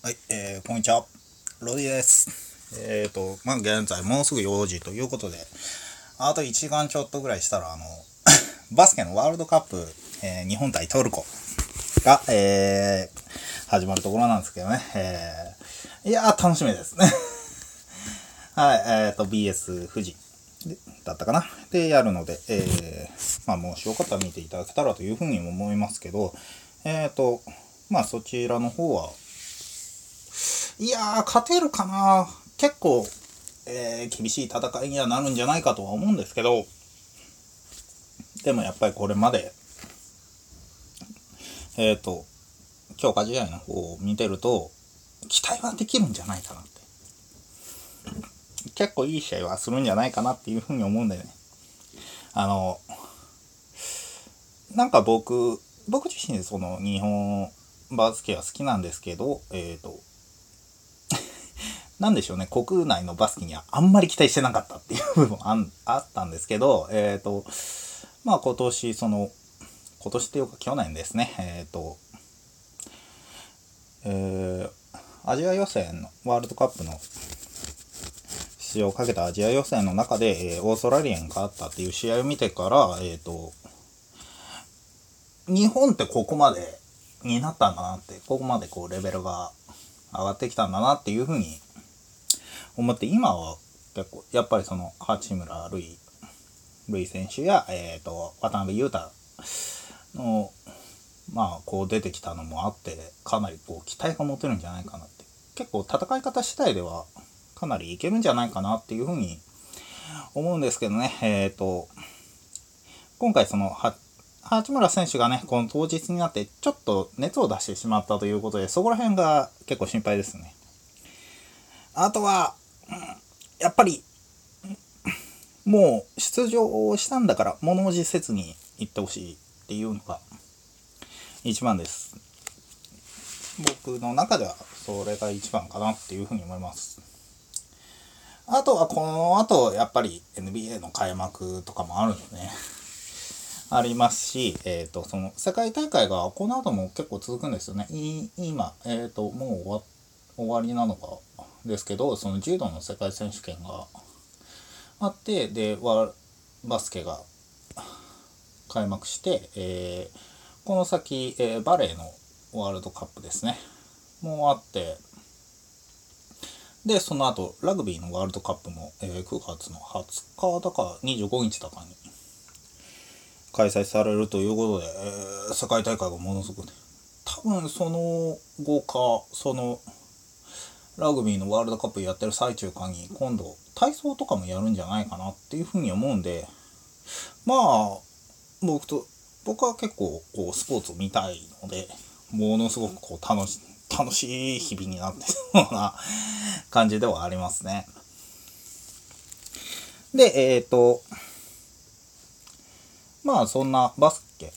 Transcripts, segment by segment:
はい、えー、こんにちは。ロディです。えっ、ー、と、まあ、現在もうすぐ4時ということで、あと1時間ちょっとぐらいしたら、あの、バスケのワールドカップ、えー日本対トルコが、えー始まるところなんですけどね。えーいやー、楽しみですね。はい、えっ、と、BS 富士だったかな。で、やるので、えーまあ、もしよかったら見ていただけたらというふうに思いますけど、えっ、と、まあ、そちらの方は、いやー、勝てるかな結構、えー厳しい戦いにはなるんじゃないかとは思うんですけど、でもやっぱりこれまで、えっ、と、強化試合の方を見てると、期待はできるんじゃないかなって。結構いい試合はするんじゃないかなっていうふうに思うんでね。あの、なんか僕、僕自身その日本バスケは好きなんですけど、えっ、と、なんでしょうね、国内のバスケにはあんまり期待してなかったっていう部分あ あったんですけど、えっ、と、まあ今年、その、今年っていうか去年ですね、えっ、と、えーアジア予選の、ワールドカップの出場をかけたアジア予選の中で、えーオーストラリアに勝ったっていう試合を見てから、えっ、と、日本ってここまでになったんだなって、ここまでこうレベルが上がってきたんだなっていうふうに思って、今は結構、やっぱりその、八村塁、塁選手や、えっ、と、渡辺裕太の、まあ、こう出てきたのもあって、かなりこう期待が持てるんじゃないかなって。結構戦い方次第では、かなりいけるんじゃないかなっていうふうに思うんですけどね。えっ、と、今回その、八村選手がね、この当日になってちょっと熱を出してしまったということで、そこら辺が結構心配ですね。あとは、やっぱり、もう出場したんだから物おじせずに行ってほしいっていうのが一番です。僕の中ではそれが一番かなっていうふうに思います。あとはこの後やっぱり NBA の開幕とかもあるのね。ありますし、えっ、と、その世界大会がこの後も結構続くんですよね。今、えっ、と、もう終わりなのかですけど、その柔道の世界選手権があって、で、ワバスケが開幕して、えーこの先、えーバレーのワールドカップですね。もうあって、で、その後、ラグビーのワールドカップも、えー9月の20日だか25日だかに開催されるということで、えー世界大会がものすごくね、多分その後か、その、ラグビーのワールドカップやってる最中かに、今度、体操とかもやるんじゃないかなっていうふうに思うんで、まあ、僕と、僕は結構、こう、スポーツを見たいので、ものすごくこう、楽し、楽しい日々になってそうな 感じではありますね。で、えっ、と、まあそんなバスケ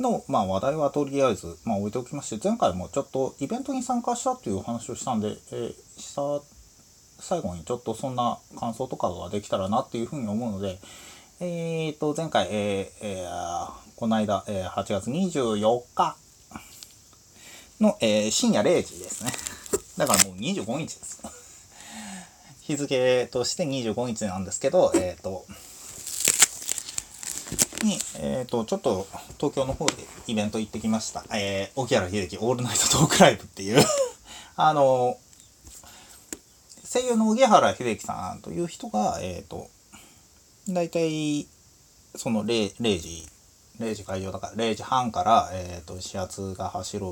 の、まあ、話題はとりあえず、まあ、置いておきまして前回もちょっとイベントに参加したというお話をしたんで、えーした最後にちょっとそんな感想とかができたらなっていうふうに思うので、えー、と前回、えーえーこの間、えー8月24日の、えー深夜0時ですね。だからもう25日です。日付として25日なんですけどえっ、とに、えっ、と、ちょっと東京の方でイベント行ってきました。えー、沖原秀樹オールナイトトークライブっていう、あの、声優の荻原秀樹さんという人が、えっ、と、大体、その 0, 0時、0時会場だから0時半から、えっ、と、始発が走る、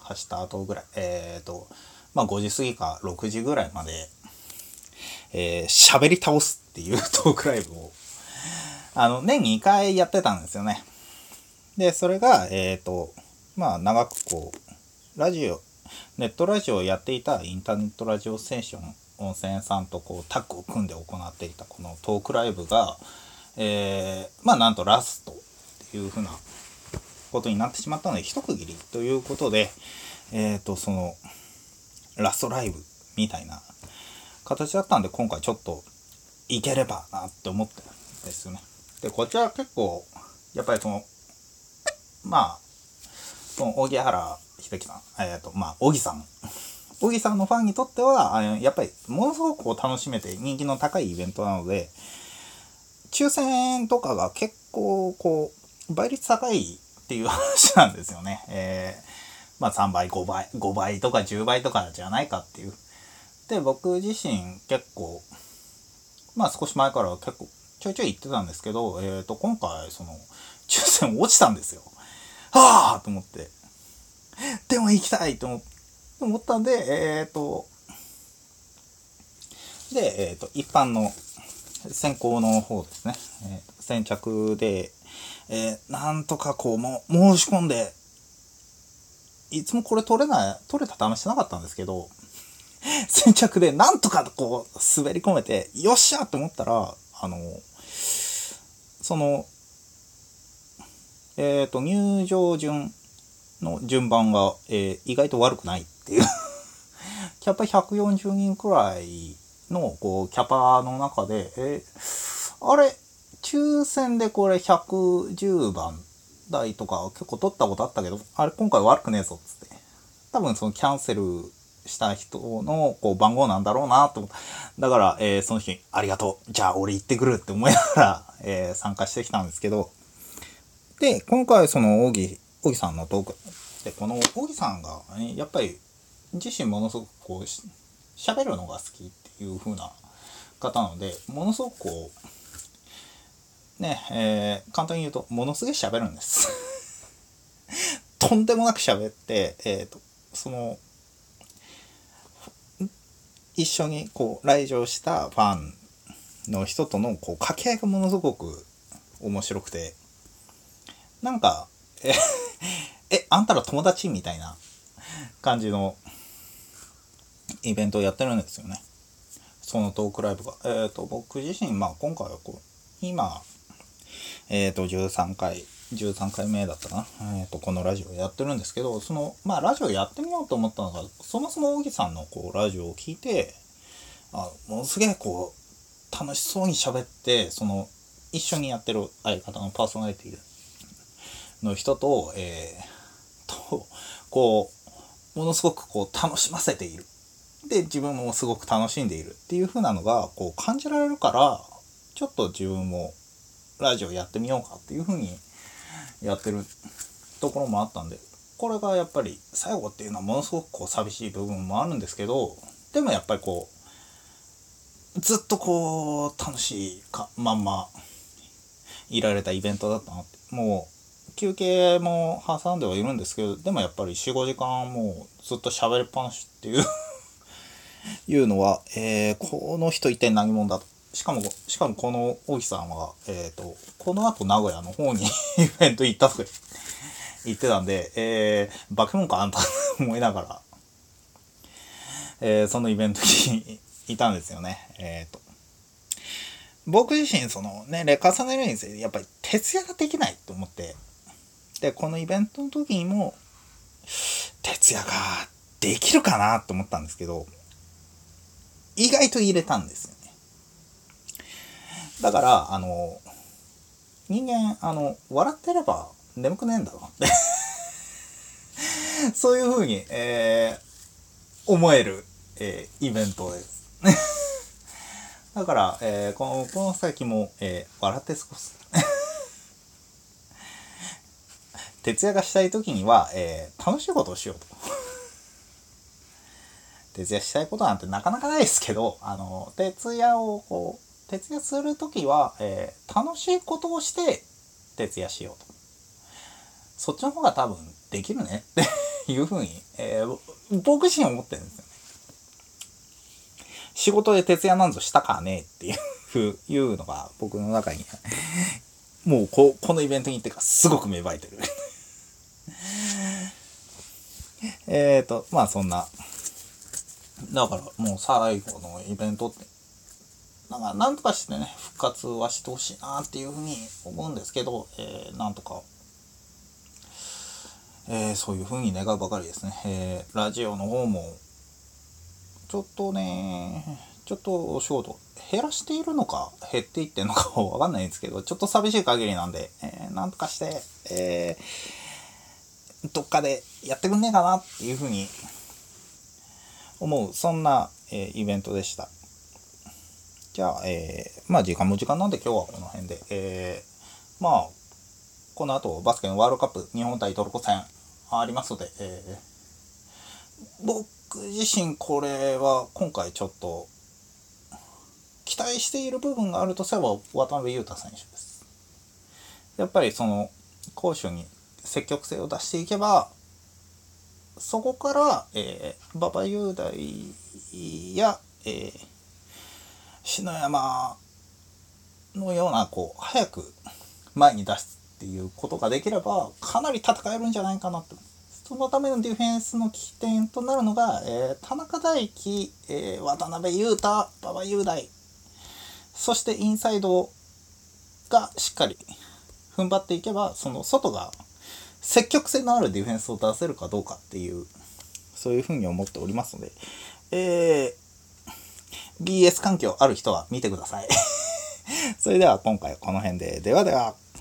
走った後ぐらい、えっ、と、まあ5時過ぎか6時ぐらいまで、えー喋り倒すっていうトークライブをあの、年2回やってたんですよね。で、それが、えっ、と、まあ、長くこう、ラジオ、ネットラジオをやっていたインターネットラジオステーション、温泉さんとこう、タッグを組んで行っていたこのトークライブが、えーまあ、なんとラストっていうふうなことになってしまったので、一区切りということで、えっ、と、その、ラストライブみたいな形だったんで、今回ちょっと、いければなって思ってるんですよね。で、こちら結構、やっぱりその、まあ、その、荻原秀樹さん、えっ、と、まあ、小木さん。小木さんのファンにとっては、あやっぱり、ものすごくこう楽しめて人気の高いイベントなので、抽選とかが結構、こう、倍率高いっていう話なんですよね。えー、まあ3倍、5倍、5倍とか10倍とかじゃないかっていう。で、僕自身結構、まあ少し前から結構ちょいちょい言ってたんですけど、えっ、ー、と、今回、その、抽選落ちたんですよ。はあと思って。でも行きたいと思ったんで、えっ、ー、と、で、えっ、ー、と、一般の先行の方ですね。えー、先着で、えー、なんとかこう、も、申し込んで、いつもこれ取れない、取れた試してなかったんですけど、先着でなんとかこう滑り込めて、よっしゃと思ったら、あの、その、えっ、ー、と、入場順の順番が、えー、意外と悪くないっていう キャパ140人くらいの、こう、キャパの中で、えー、あれ、抽選でこれ110番台とか結構取ったことあったけど、あれ今回悪くねえぞっつって。多分そのキャンセルした人のこう番号なんだろうなと思った。だから、えー、その日、ありがとう。じゃあ俺行ってくるって思いながら、えー、参加してきたんですけど、で、今回その、小木、小木さんのトーク、で、この小木さんが、やっぱり自身ものすごくこう、喋るのが好きっていう風な方なので、ものすごくこう、ね、えー、簡単に言うと、ものすげえ喋るんです。とんでもなく喋って、えっ、ー、と、その、一緒にこう来場したファンの人とのこう掛け合いがものすごく面白くてなんかえ えあんたら友達みたいな感じのイベントをやってるんですよね。そのトークライブが。えっ、ー、と僕自身まあ今回はこう今えっ、ー、と13回13回目だったかな、えーと、このラジオやってるんですけどそのまあラジオやってみようと思ったのがそもそも小木さんのこうラジオを聞いてあものすげえこう楽しそうに喋ってその一緒にやってる相方のパーソナリティの人と,、えー、とこうものすごくこう楽しませている。で自分もすごく楽しんでいるっていう風なのがこう感じられるからちょっと自分もラジオやってみようかっていう風にやってるところもあったんでこれがやっぱり最後っていうのはものすごくこう寂しい部分もあるんですけどでもやっぱりこうずっとこう楽しいかまんまいられたイベントだったなって。もう休憩も挟んではいるんですけどでもやっぱり45時間もうずっと喋りっぱなしっていう いうのは、えー、この人一体何者だと。しかも、しかもこの大木さんは、えっ、ー、と、この後名古屋の方に イベント行ったとか言ってたんで、えー、化け物かあんた 思いながら、えー、そのイベントにいたんですよね。えっ、ー、と。僕自身、そのね、レ重ねるにつれて、やっぱり徹夜ができないと思って、で、このイベントの時にも、徹夜ができるかなと思ったんですけど、意外と入れたんですよ。だから、あの、人間、あの、笑ってれば眠くねえんだろって そういうふうに、えー、思える、えー、イベントです。だから、えー、この、この先も、えー、笑って過ごす。徹夜がしたい時には、えー、楽しいことをしようと。徹夜したいことなんてなかなかないですけど、あの、徹夜をこう、徹夜する時は、えー、楽しいことをして徹夜しようと。そっちの方が多分できるねっていうふうに、えー、僕自身思ってるんですよね。仕事で徹夜なんぞしたかねっていういうのが僕の中にもうここのイベントに行ってからすごく芽生えてるえっとまあそんなだからもう最後のイベントってなんか、なんとかしてね、復活はしてほしいなっていうふうに思うんですけど、えー、なんとか、えー、そういうふうに願うばかりですね。えー、ラジオの方も、ちょっとね、ちょっとお仕事減らしているのか減っていってんのかわかんないんですけど、ちょっと寂しい限りなんで、えー、なんとかして、えーどっかでやってくんねえかなっていうふうに思う、そんな、えー、イベントでした。じゃあ、えー、まあ時間も時間なんで今日はこの辺で、えー、まあ、この後バスケのワールドカップ日本対トルコ戦ありますので、えー、僕自身これは今回ちょっと期待している部分があるとすれば渡辺裕太選手です。やっぱりその攻守に積極性を出していけばそこから、えー、馬場雄大や、えー、篠山のようなこう早く前に出すっていうことができればかなり戦えるんじゃないかなと。そのためのディフェンスの起点となるのが、えー、田中大輝、えー、渡辺裕太、馬場雄大、そしてインサイドがしっかり踏ん張っていけば、その外が積極性のあるディフェンスを出せるかどうかっていう、そういうふうに思っておりますので、えー、BS 環境ある人は見てください。それでは今回はこの辺で。ではでは。